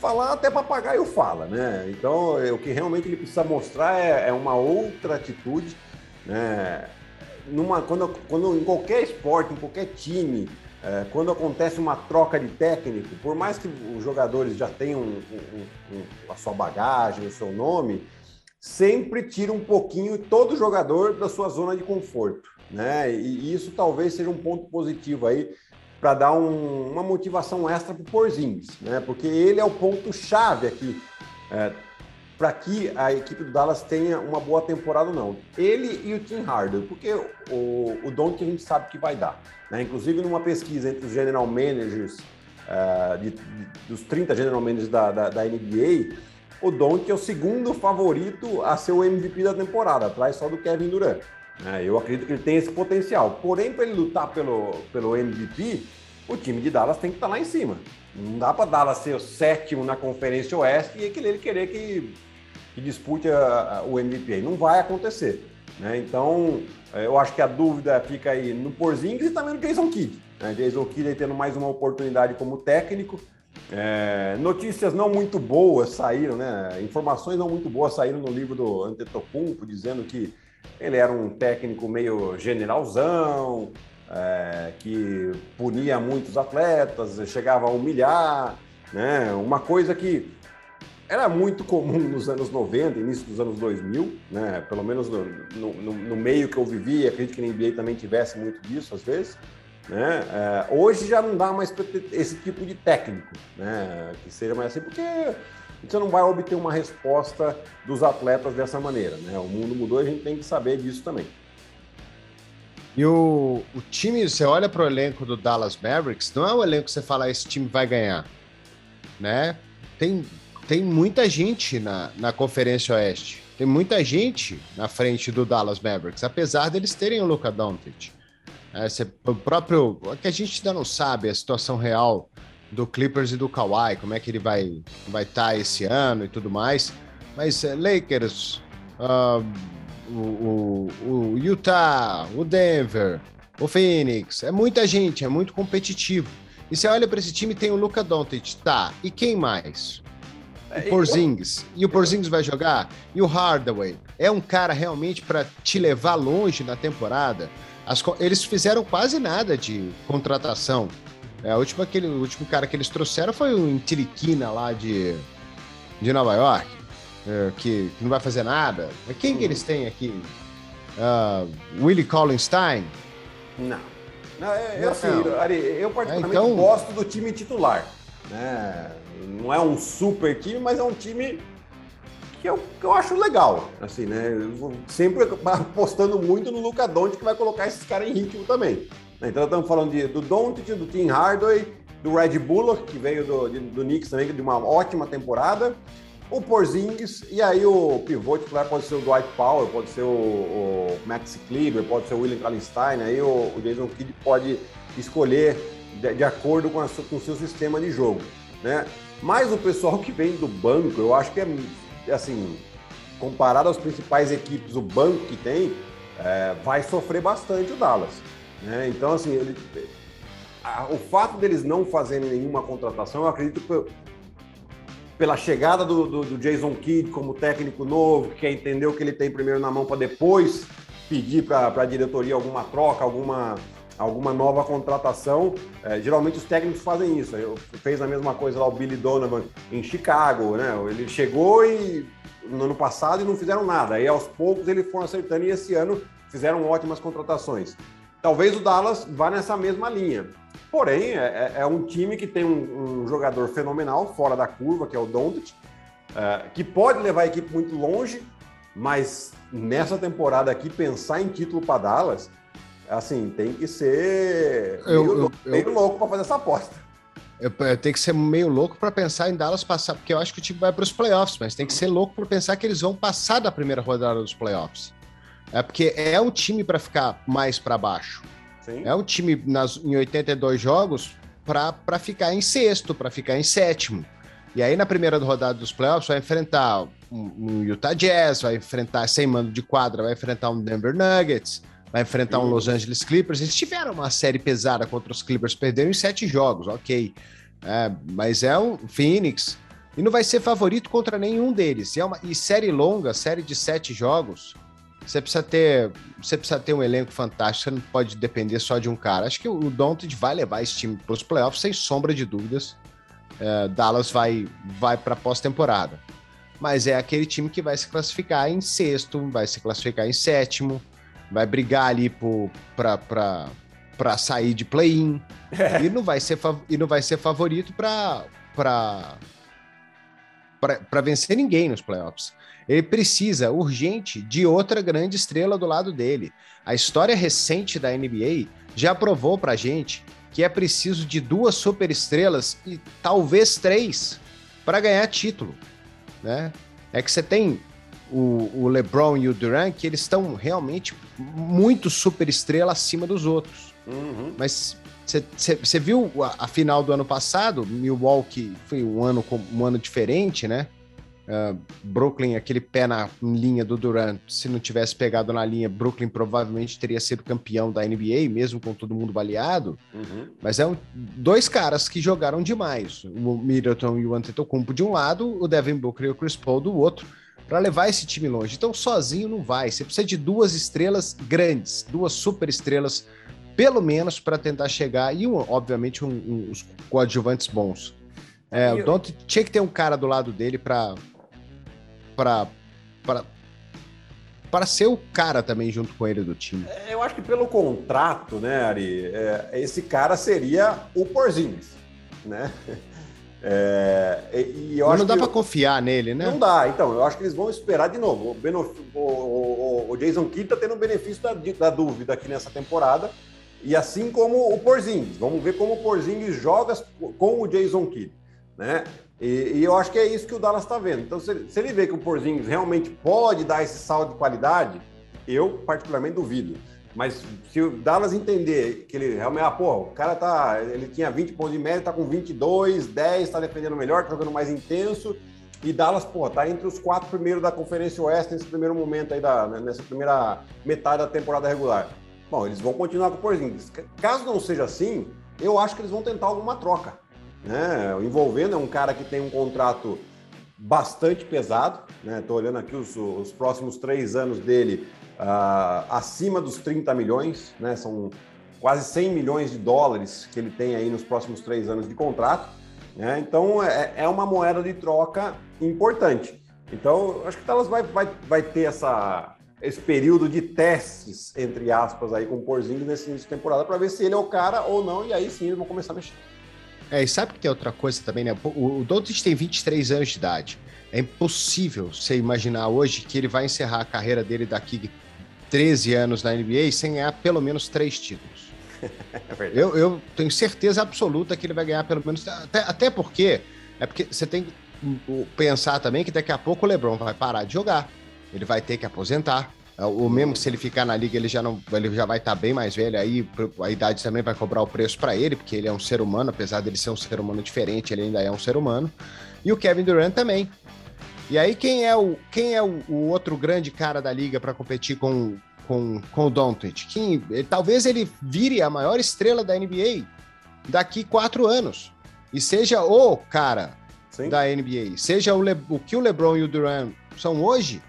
S2: Falar até papagaio fala, né? Então, é, o que realmente ele precisa mostrar é, é uma outra atitude, né? Numa, quando, quando em qualquer esporte, em qualquer time, é, quando acontece uma troca de técnico, por mais que os jogadores já tenham um, um, um, a sua bagagem, o seu nome, sempre tira um pouquinho todo jogador da sua zona de conforto, né? E, isso talvez seja um ponto positivo aí para dar uma motivação extra para o Porzingis, né? Porque ele é o ponto chave aqui é, para que a equipe do Dallas tenha uma boa temporada não. Ele e o Tim Harden, porque o, o Don que a gente sabe que vai dar. Né? Inclusive, numa pesquisa entre os general managers, uh, de, de, dos 30 general managers da, da, da NBA, o Doncic é o segundo favorito a ser o MVP da temporada, atrás só do Kevin Durant. Né? Eu acredito que ele tem esse potencial. Porém, para ele lutar pelo, pelo MVP, o time de Dallas tem que estar tá lá em cima. Não dá para Dallas ser o sétimo na Conferência Oeste e ele querer que que dispute a, a, o MVP. Não vai acontecer. Né? Então, é, eu acho que a dúvida fica aí no Porzingis e também no Jason Kidd. Né? Jason Kidd aí tendo mais uma oportunidade como técnico. É, notícias não muito boas saíram, né? Informações não muito boas saíram no livro do Antetokounmpo, dizendo que ele era um técnico meio generalzão, é, que punia muitos atletas, chegava a humilhar, né? Uma coisa que era muito comum nos anos 90, início dos anos 2000, né? pelo menos no, no, no meio que eu vivi, acredito que na NBA também tivesse muito disso às vezes. Né? É, hoje já não dá mais esse tipo de técnico, né? que seja mais assim, porque você não vai obter uma resposta dos atletas dessa maneira. Né? O mundo mudou e a gente tem que saber disso também.
S1: E o, o time, você olha para o elenco do Dallas Mavericks, não é o elenco que você fala, esse time vai ganhar. Né? Tem tem muita gente na, na Conferência Oeste. Tem muita gente na frente do Dallas Mavericks, apesar deles terem o Luca Doncic. É, o próprio. Que a gente ainda não sabe a situação real do Clippers e do Kawhi, como é que ele vai vai estar tá esse ano e tudo mais. Mas é, Lakers, uh, o, o, o Utah, o Denver, o Phoenix, é muita gente, é muito competitivo. E você olha para esse time, tem o Luca Doncic, tá? E quem mais? O Porzingis. E o Porzingis vai jogar? E o Hardaway? É um cara realmente para te levar longe na temporada? As, eles fizeram quase nada de contratação. É, a última, aquele, o último cara que eles trouxeram foi o Intiriquina lá de, de Nova York, é, que, que, não vai fazer nada. Mas quem que eles têm aqui? Uh, Willie Collinstein?
S2: Não. Não, é, é assim, Ari, eu particularmente é, então... gosto do time titular. Né? Não é um super time, mas é um time que eu, que eu acho legal. Assim, né? sempre apostando muito no Luca Doncic, que vai colocar esses caras em ritmo também. Então, estamos falando de, do Doncic, do Tim Hardaway, do Red Bullock, que veio do, de, do Knicks também, de uma ótima temporada. o Porzingis, e aí o pivô titular pode ser o Dwight Powell, pode ser o, o Max Kleber, pode ser o William Kallenstein, aí o, o Jason Kidd pode escolher de, de acordo com, a, com o seu sistema de jogo, né? Mas o pessoal que vem do banco, eu acho que é, assim, comparado às principais equipes, o banco que tem, é, vai sofrer bastante o Dallas. Né? Então, assim, ele, a, o fato deles não fazerem nenhuma contratação, eu acredito que pela chegada do, do, do, Jason Kidd como técnico novo, que o que ele tem primeiro na mão para depois pedir para a diretoria alguma troca, alguma, alguma nova contratação. É, geralmente os técnicos fazem isso. Eu, fez a mesma coisa lá o Billy Donovan em Chicago, né? Ele chegou e no ano passado e não fizeram nada. Aí aos poucos eles foram acertando e esse ano fizeram ótimas contratações. Talvez o Dallas vá nessa mesma linha. Porém, é, é, é um time que tem um, um, jogador fenomenal, fora da curva, que é o Doncic, é, que pode levar a equipe muito longe, mas nessa temporada aqui, pensar em título para Dallas, assim, tem que ser meio, eu, eu, meio louco para fazer essa aposta.
S1: Eu, eu tenho que ser meio louco para pensar em Dallas passar, porque eu acho que o time vai para os playoffs, mas tem que ser louco para pensar que eles vão passar da primeira rodada dos playoffs. É porque é um time para ficar mais para baixo. Sim. É um time nas, em 82 jogos para ficar em sexto, para ficar em sétimo. E aí, na primeira rodada dos playoffs, vai enfrentar um, um, Utah Jazz, vai enfrentar sem mando de quadra, vai enfrentar um Denver Nuggets, vai enfrentar um Los Angeles Clippers. Eles tiveram uma série pesada contra os Clippers, perderam em sete jogos, ok. É, mas é um Phoenix. E não vai ser favorito contra nenhum deles. E, é uma, e série longa, série de sete jogos, você precisa ter, você precisa ter um elenco fantástico, você não pode depender só de um cara. Acho que o Doncic vai levar esse time para os playoffs sem sombra de dúvidas. É, Dallas vai, vai para pós-temporada. Mas é aquele time que vai se classificar em sexto, vai se classificar em sétimo, vai brigar ali para sair de play-in. É. E, não vai ser, e não vai ser favorito para vencer ninguém nos playoffs. Ele precisa, urgente, de outra grande estrela do lado dele. A história recente da NBA já provou pra gente que é preciso de duas superestrelas e talvez três para ganhar título, né? É que você tem o, o, LeBron e o Durant que eles estão realmente muito superestrela acima dos outros. Uhum. Mas você viu a, a, final do ano passado? Milwaukee foi um ano um ano diferente, né? Uh, Brooklyn, aquele pé na linha do Durant, se não tivesse pegado na linha, Brooklyn provavelmente teria sido campeão da NBA, mesmo com todo mundo baleado. Uhum. Mas é um, dois caras que jogaram demais. O Middleton e o Antetokounmpo de um lado, o Devin Booker e o Chris Paul do outro, para levar esse time longe. Então, sozinho não vai. Você precisa de duas estrelas grandes, duas super estrelas, pelo menos, para tentar chegar, e, um, obviamente, um, um, os coadjuvantes bons. É, o Don't tinha que ter um cara do lado dele para para para para ser o cara também junto com ele do time.
S2: É, eu acho que pelo contrato, né, Ari, é, esse cara seria o Porzingis, né?
S1: É, e Mas não dá para confiar nele, né?
S2: Não dá. Então, eu acho que eles vão esperar de novo. O, o, o, o Jason Kidd tá tendo o benefício da, da, dúvida aqui nessa temporada. E assim como o Porzingis. Vamos ver como o Porzingis joga com o Jason Kidd, né? E, e, eu acho que é isso que o Dallas está vendo. Então, se, se, ele vê que o Porzingis realmente pode dar esse salto de qualidade, eu particularmente duvido. Mas se o Dallas entender que ele realmente, ah, pô, o cara tá, ele tinha 20 pontos de média, tá com 22, 10, tá defendendo melhor, tá jogando mais intenso, e Dallas, pô, tá entre os quatro primeiros da Conferência Oeste nesse primeiro momento aí, da, né, nessa primeira metade da temporada regular. Bom, eles vão continuar com o Porzingis. Caso não seja assim, eu acho que eles vão tentar alguma troca né? Envolvendo é um cara que tem um contrato bastante pesado, né? Estou olhando aqui os, os, próximos três anos dele uh, acima dos 30 milhões, né? São quase 100 milhões de dólares que ele tem aí nos próximos três anos de contrato. Né? Então é, é uma moeda de troca importante. Então acho que o Dallas vai, vai, vai ter essa, esse período de testes, entre aspas, aí com o Porzinho nesse início de temporada para ver se ele é o cara ou não, e aí sim eles vão começar a mexer.
S1: É, e sabe que tem outra coisa também, né? O, Doncic tem 23 anos de idade. É impossível você imaginar hoje que ele vai encerrar a carreira dele daqui 13 anos na NBA sem ganhar pelo menos três títulos. É eu, eu, tenho certeza absoluta que ele vai ganhar pelo menos. Até, até porque é porque você tem pensar também que daqui a pouco o LeBron vai parar de jogar. Ele vai ter que aposentar. É, o mesmo se ele ficar na liga, ele já não, ele já vai estar tá bem mais velho. Aí a idade também vai cobrar o preço para ele, porque ele é um ser humano, apesar dele ser um ser humano diferente, ele ainda é um ser humano. E o Kevin Durant também. E aí quem é o, quem é o, o outro grande cara da liga para competir com, com, com o Doncic? Quem, ele, talvez ele vire a maior estrela da NBA daqui quatro anos e seja o cara Sim. da NBA, seja o, Le, o que o LeBron e o Durant são hoje,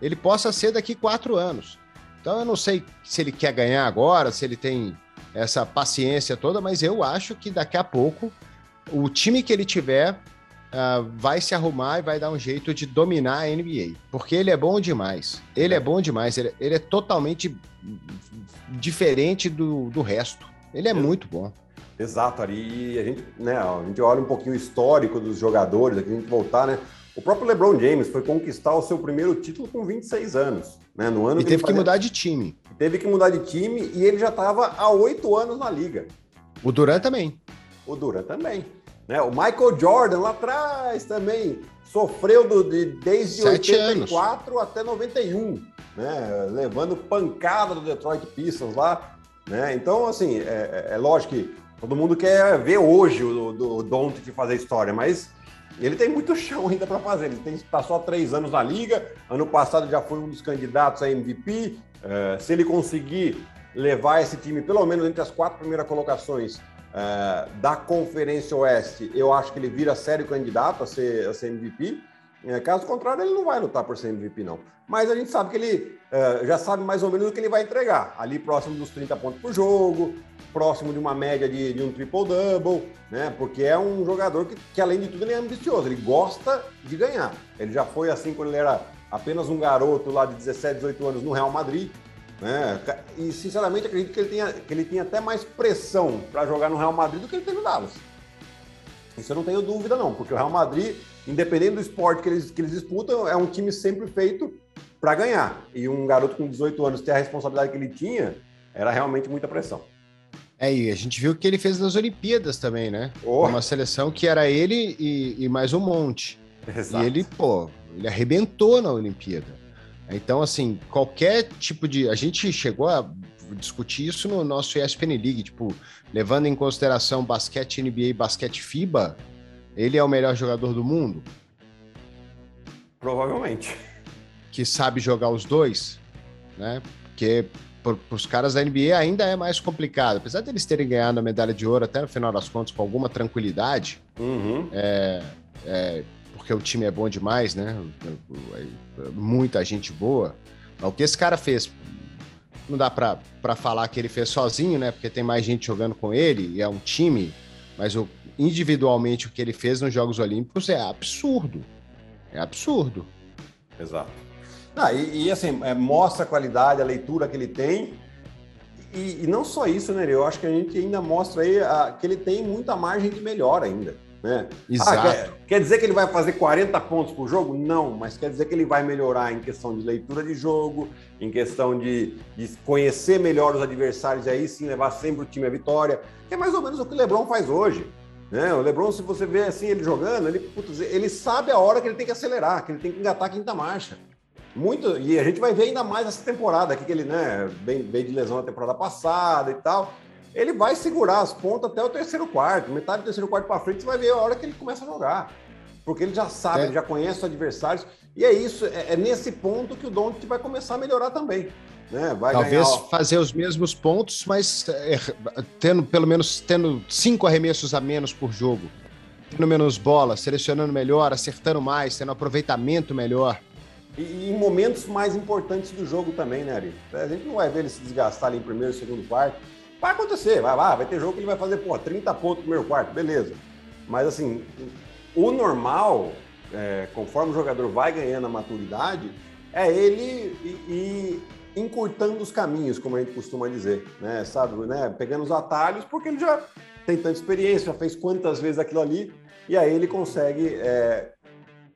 S1: ele possa ser daqui quatro anos. Então eu não sei se ele quer ganhar agora, se ele tem essa paciência toda, mas eu acho que daqui a pouco o time que ele tiver uh, vai se arrumar e vai dar um jeito de dominar a NBA, porque ele é bom demais. Ele é bom demais, ele, ele é totalmente diferente do, do resto. Ele é muito bom.
S2: Exato, Ari. E a gente, né, a gente olha um pouquinho o histórico dos jogadores, aqui a gente voltar, né? O próprio LeBron James foi conquistar o seu primeiro título com 26 anos, né? No ano
S1: e que teve que mudar de time.
S2: Teve que mudar de time e ele já estava há oito anos na liga.
S1: O Durant também.
S2: O Durant também. Né? O Michael Jordan lá atrás também sofreu do, de, desde Sete 84 anos. até 91, né? Levando pancada do Detroit Pistons lá. Né? Então, assim, é, é, é lógico que Todo mundo quer ver hoje o, o, Don't fazer história, mas ele tem muito chão ainda para fazer. Ele está só três anos na liga. Ano passado já foi um dos candidatos a MVP. Uh, é, se ele conseguir levar esse time pelo menos entre as quatro primeiras colocações uh, da Conferência Oeste, eu acho que ele vira sério candidato a ser, a ser MVP. É, caso contrário, ele não vai lutar por ser MVP, não. Mas a gente sabe que ele uh, já sabe mais ou menos o que ele vai entregar. Ali próximo dos 30 pontos por jogo, próximo de uma média de, de um triple-double, né? Porque é um jogador que, que, além de tudo, ele é ambicioso, ele gosta de ganhar. Ele já foi assim quando ele era apenas um garoto lá de 17, 18 anos no Real Madrid. Né? E sinceramente acredito que ele tenha, que ele tenha até mais pressão para jogar no Real Madrid do que ele tem no Dallas. Isso eu não tenho dúvida, não, porque o Real Madrid, independente do esporte que eles, que eles disputam, é um time sempre feito para ganhar. E um garoto com 18 anos ter a responsabilidade que ele tinha, era realmente muita pressão.
S1: É, e a gente viu o que ele fez nas Olimpíadas também, né? Oh. Uma seleção que era ele e, e mais um monte. Exato. E ele, pô, ele arrebentou na Olimpíada. Então, assim, qualquer tipo de. A gente chegou a discutir isso no nosso ESPN League, tipo, levando em consideração basquete NBA e basquete FIBA, ele é o melhor jogador do mundo?
S2: Provavelmente.
S1: Que sabe jogar os dois, né? Porque para os caras da NBA ainda é mais complicado. Apesar deles terem ganhado a medalha de ouro até no final das contas com alguma tranquilidade, uhum. é, é, porque o time é bom demais, né? Muita gente boa. O que esse cara fez, não dá para falar que ele fez sozinho, né? Porque tem mais gente jogando com ele e é um time, mas o, individualmente o que ele fez nos Jogos Olímpicos é absurdo. É absurdo.
S2: Exato. Ah, e, e, assim, é, mostra a qualidade, a leitura que ele tem. E, e, não só isso, né? Eu acho que a gente ainda mostra aí a, que ele tem muita margem de melhor ainda. Né?
S1: Exato. Ah,
S2: quer, quer, dizer que ele vai fazer 40 pontos por jogo? Não, mas quer dizer que ele vai melhorar em questão de leitura de jogo, em questão de, de conhecer melhor os adversários e aí sim levar sempre o time à vitória. Que é mais ou menos o que o Lebron faz hoje. Né? O Lebron, se você vê assim ele jogando, ele, putz, ele sabe a hora que ele tem que acelerar, que ele tem que engatar a quinta marcha. Muito, e a gente vai ver ainda mais essa temporada aqui, que ele né, veio, veio de lesão na temporada passada e tal. Ele vai segurar as pontas até o terceiro quarto, metade do terceiro quarto para frente, você vai ver a hora que ele começa a jogar. Porque ele já sabe, é. ele já conhece os adversários. E é isso, é, é nesse ponto que o Doncic vai começar a melhorar também. Né?
S1: Vai Talvez ganhar... fazer os mesmos pontos, mas é, tendo pelo menos tendo cinco arremessos a menos por jogo, tendo menos bola, selecionando melhor, acertando mais, tendo aproveitamento melhor.
S2: E, em momentos mais importantes do jogo também, né, Ari? A gente não vai ver ele se desgastar ali em primeiro, segundo quarto. Vai acontecer, vai lá, vai ter jogo que ele vai fazer, pô, 30 pontos no primeiro quarto, beleza. Mas assim, o normal, é, conforme o jogador vai ganhando a maturidade, é ele ir, encurtando os caminhos, como a gente costuma dizer, né? Sabe, né? Pegando os atalhos, porque ele já tem tanta experiência, já fez quantas vezes aquilo ali, e aí ele consegue é,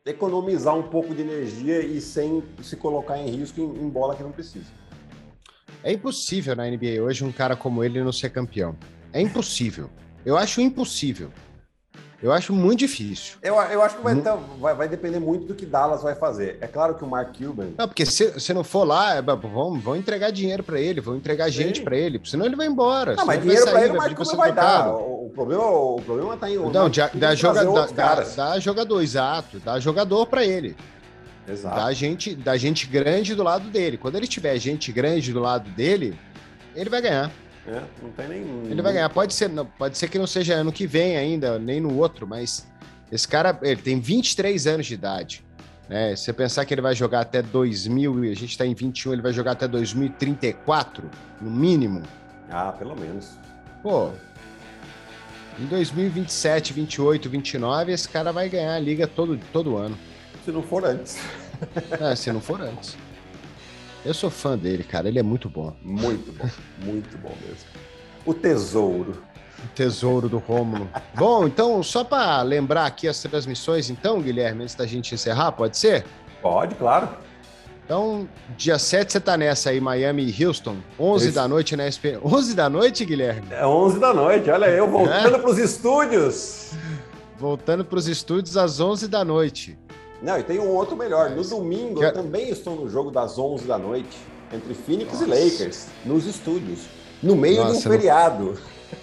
S2: economizar um pouco de energia e sem se colocar em risco em, em bola que não precisa.
S1: É impossível na NBA hoje um cara como ele não ser campeão. É impossível. Eu acho impossível. Eu acho muito difícil.
S2: Eu, eu acho que vai, então, vai, vai, depender muito do que Dallas vai fazer. É claro que o Mark Cuban.
S1: Não, porque se, se não for lá, é, vão, vão entregar dinheiro para ele, vão entregar Sim. gente para ele, senão ele vai embora.
S2: Não, mas dinheiro para ele o Mark Cuban vai dar. O, o, problema, o problema tá em.
S1: Não, dá, dá, joga, dá, dá, dá, jogador, exato. Dá jogador para ele. Exato. Dá gente, dá gente grande do lado dele. Quando ele tiver gente grande do lado dele, ele vai ganhar.
S2: É, não tem nem.
S1: Ele vai ganhar. Pode ser, não, pode ser que não seja ano que vem ainda, nem no outro, mas esse cara ele tem 23 anos de idade. Né? Se você pensar que ele vai jogar até 2000 e a gente está em 21, ele vai jogar até 2034, no mínimo.
S2: Ah, pelo menos.
S1: Pô, em 2027, 28, 29, esse cara vai ganhar a liga todo, todo ano.
S2: Se não for antes.
S1: É, se não for antes. Eu sou fã dele, cara. Ele é muito bom.
S2: Muito bom. Muito bom mesmo. O tesouro.
S1: O tesouro do Rômulo. bom, então, só para lembrar aqui as transmissões, então, Guilherme, antes da gente encerrar, pode ser?
S2: Pode, claro.
S1: Então, dia 7 você tá nessa aí, Miami e Houston, 11 Isso. da noite na SP. 11 da noite, Guilherme?
S2: É 11 da noite, olha eu voltando é? para os estúdios.
S1: Voltando para os estúdios às 11 da noite.
S2: Não, e tem um outro melhor. No domingo, que... eu também estou no jogo das 11 da noite, entre Phoenix Nossa. e Lakers, nos estúdios, no meio Nossa, de um feriado.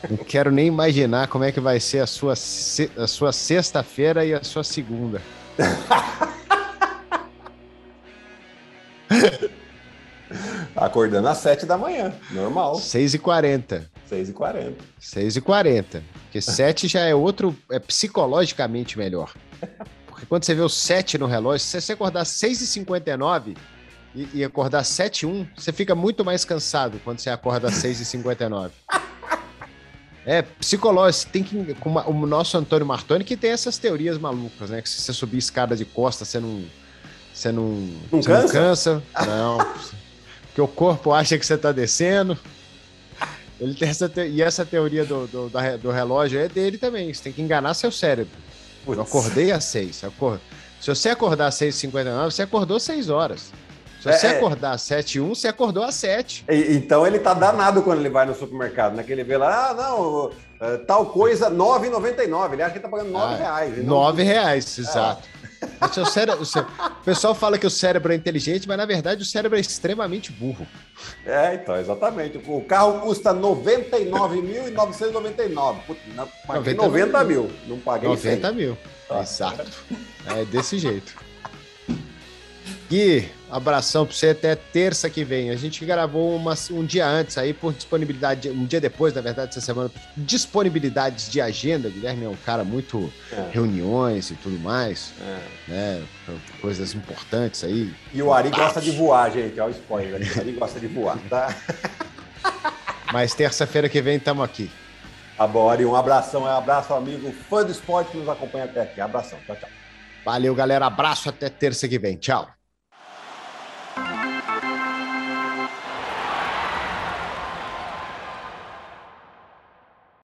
S1: Não, não quero nem imaginar como é que vai ser a sua, a sua sexta-feira e a sua segunda.
S2: Acordando às 7 da manhã, normal.
S1: 6h40.
S2: 6h40.
S1: 6h40. Porque 7 já é outro, é psicologicamente melhor. Porque quando você vê o 7 no relógio, se você acordar 6h59 e, e acordar 7h1, você fica muito mais cansado quando você acorda 6h59. É, psicológico, tem que. Como o nosso Antônio Martoni, que tem essas teorias malucas, né? Que se você subir escada de costa, você não. Você não.
S2: Não
S1: você
S2: cansa?
S1: Não cansa. Não. porque o corpo acha que você tá descendo. Ele tem essa te... E essa teoria do, do, do relógio é dele também. Você tem que enganar seu cérebro. Putz. Eu acordei às seis. Acord... Se você acordar às 6h59, você acordou às 6 horas. Se você é, é. acordar às 7 1 você acordou às 7.
S2: Então ele tá danado quando ele vai no supermercado, né? Que ele vê lá, ah, não, é, tal coisa, R$ 9,99. Ele acha que tá pagando R$ ah, reais.
S1: 9 reais, exato. É. O, seu cérebro, o, seu... o pessoal fala que o cérebro é inteligente, mas na verdade o cérebro é extremamente burro.
S2: É, então, exatamente. O carro custa R$ 99.999. Paguei 90 mil. Não paguei
S1: 90 100. mil. Tá. Exato. É desse jeito. Gui, abração para você até terça que vem. A gente gravou uma, um dia antes aí, por disponibilidade, um dia depois, na verdade, essa semana, disponibilidades de agenda. O Guilherme é um cara muito é. reuniões e tudo mais, é. né? Coisas importantes aí.
S2: E o Ari gosta de voar, gente. Olha o spoiler. O Ari gosta de voar, tá?
S1: Mas terça-feira que vem estamos aqui.
S2: Tá bom, Ari. Um abração, um abraço, amigo fã do esporte que nos acompanha até aqui. Abração. Tchau, tchau.
S1: Valeu, galera. Abraço até terça que vem. Tchau.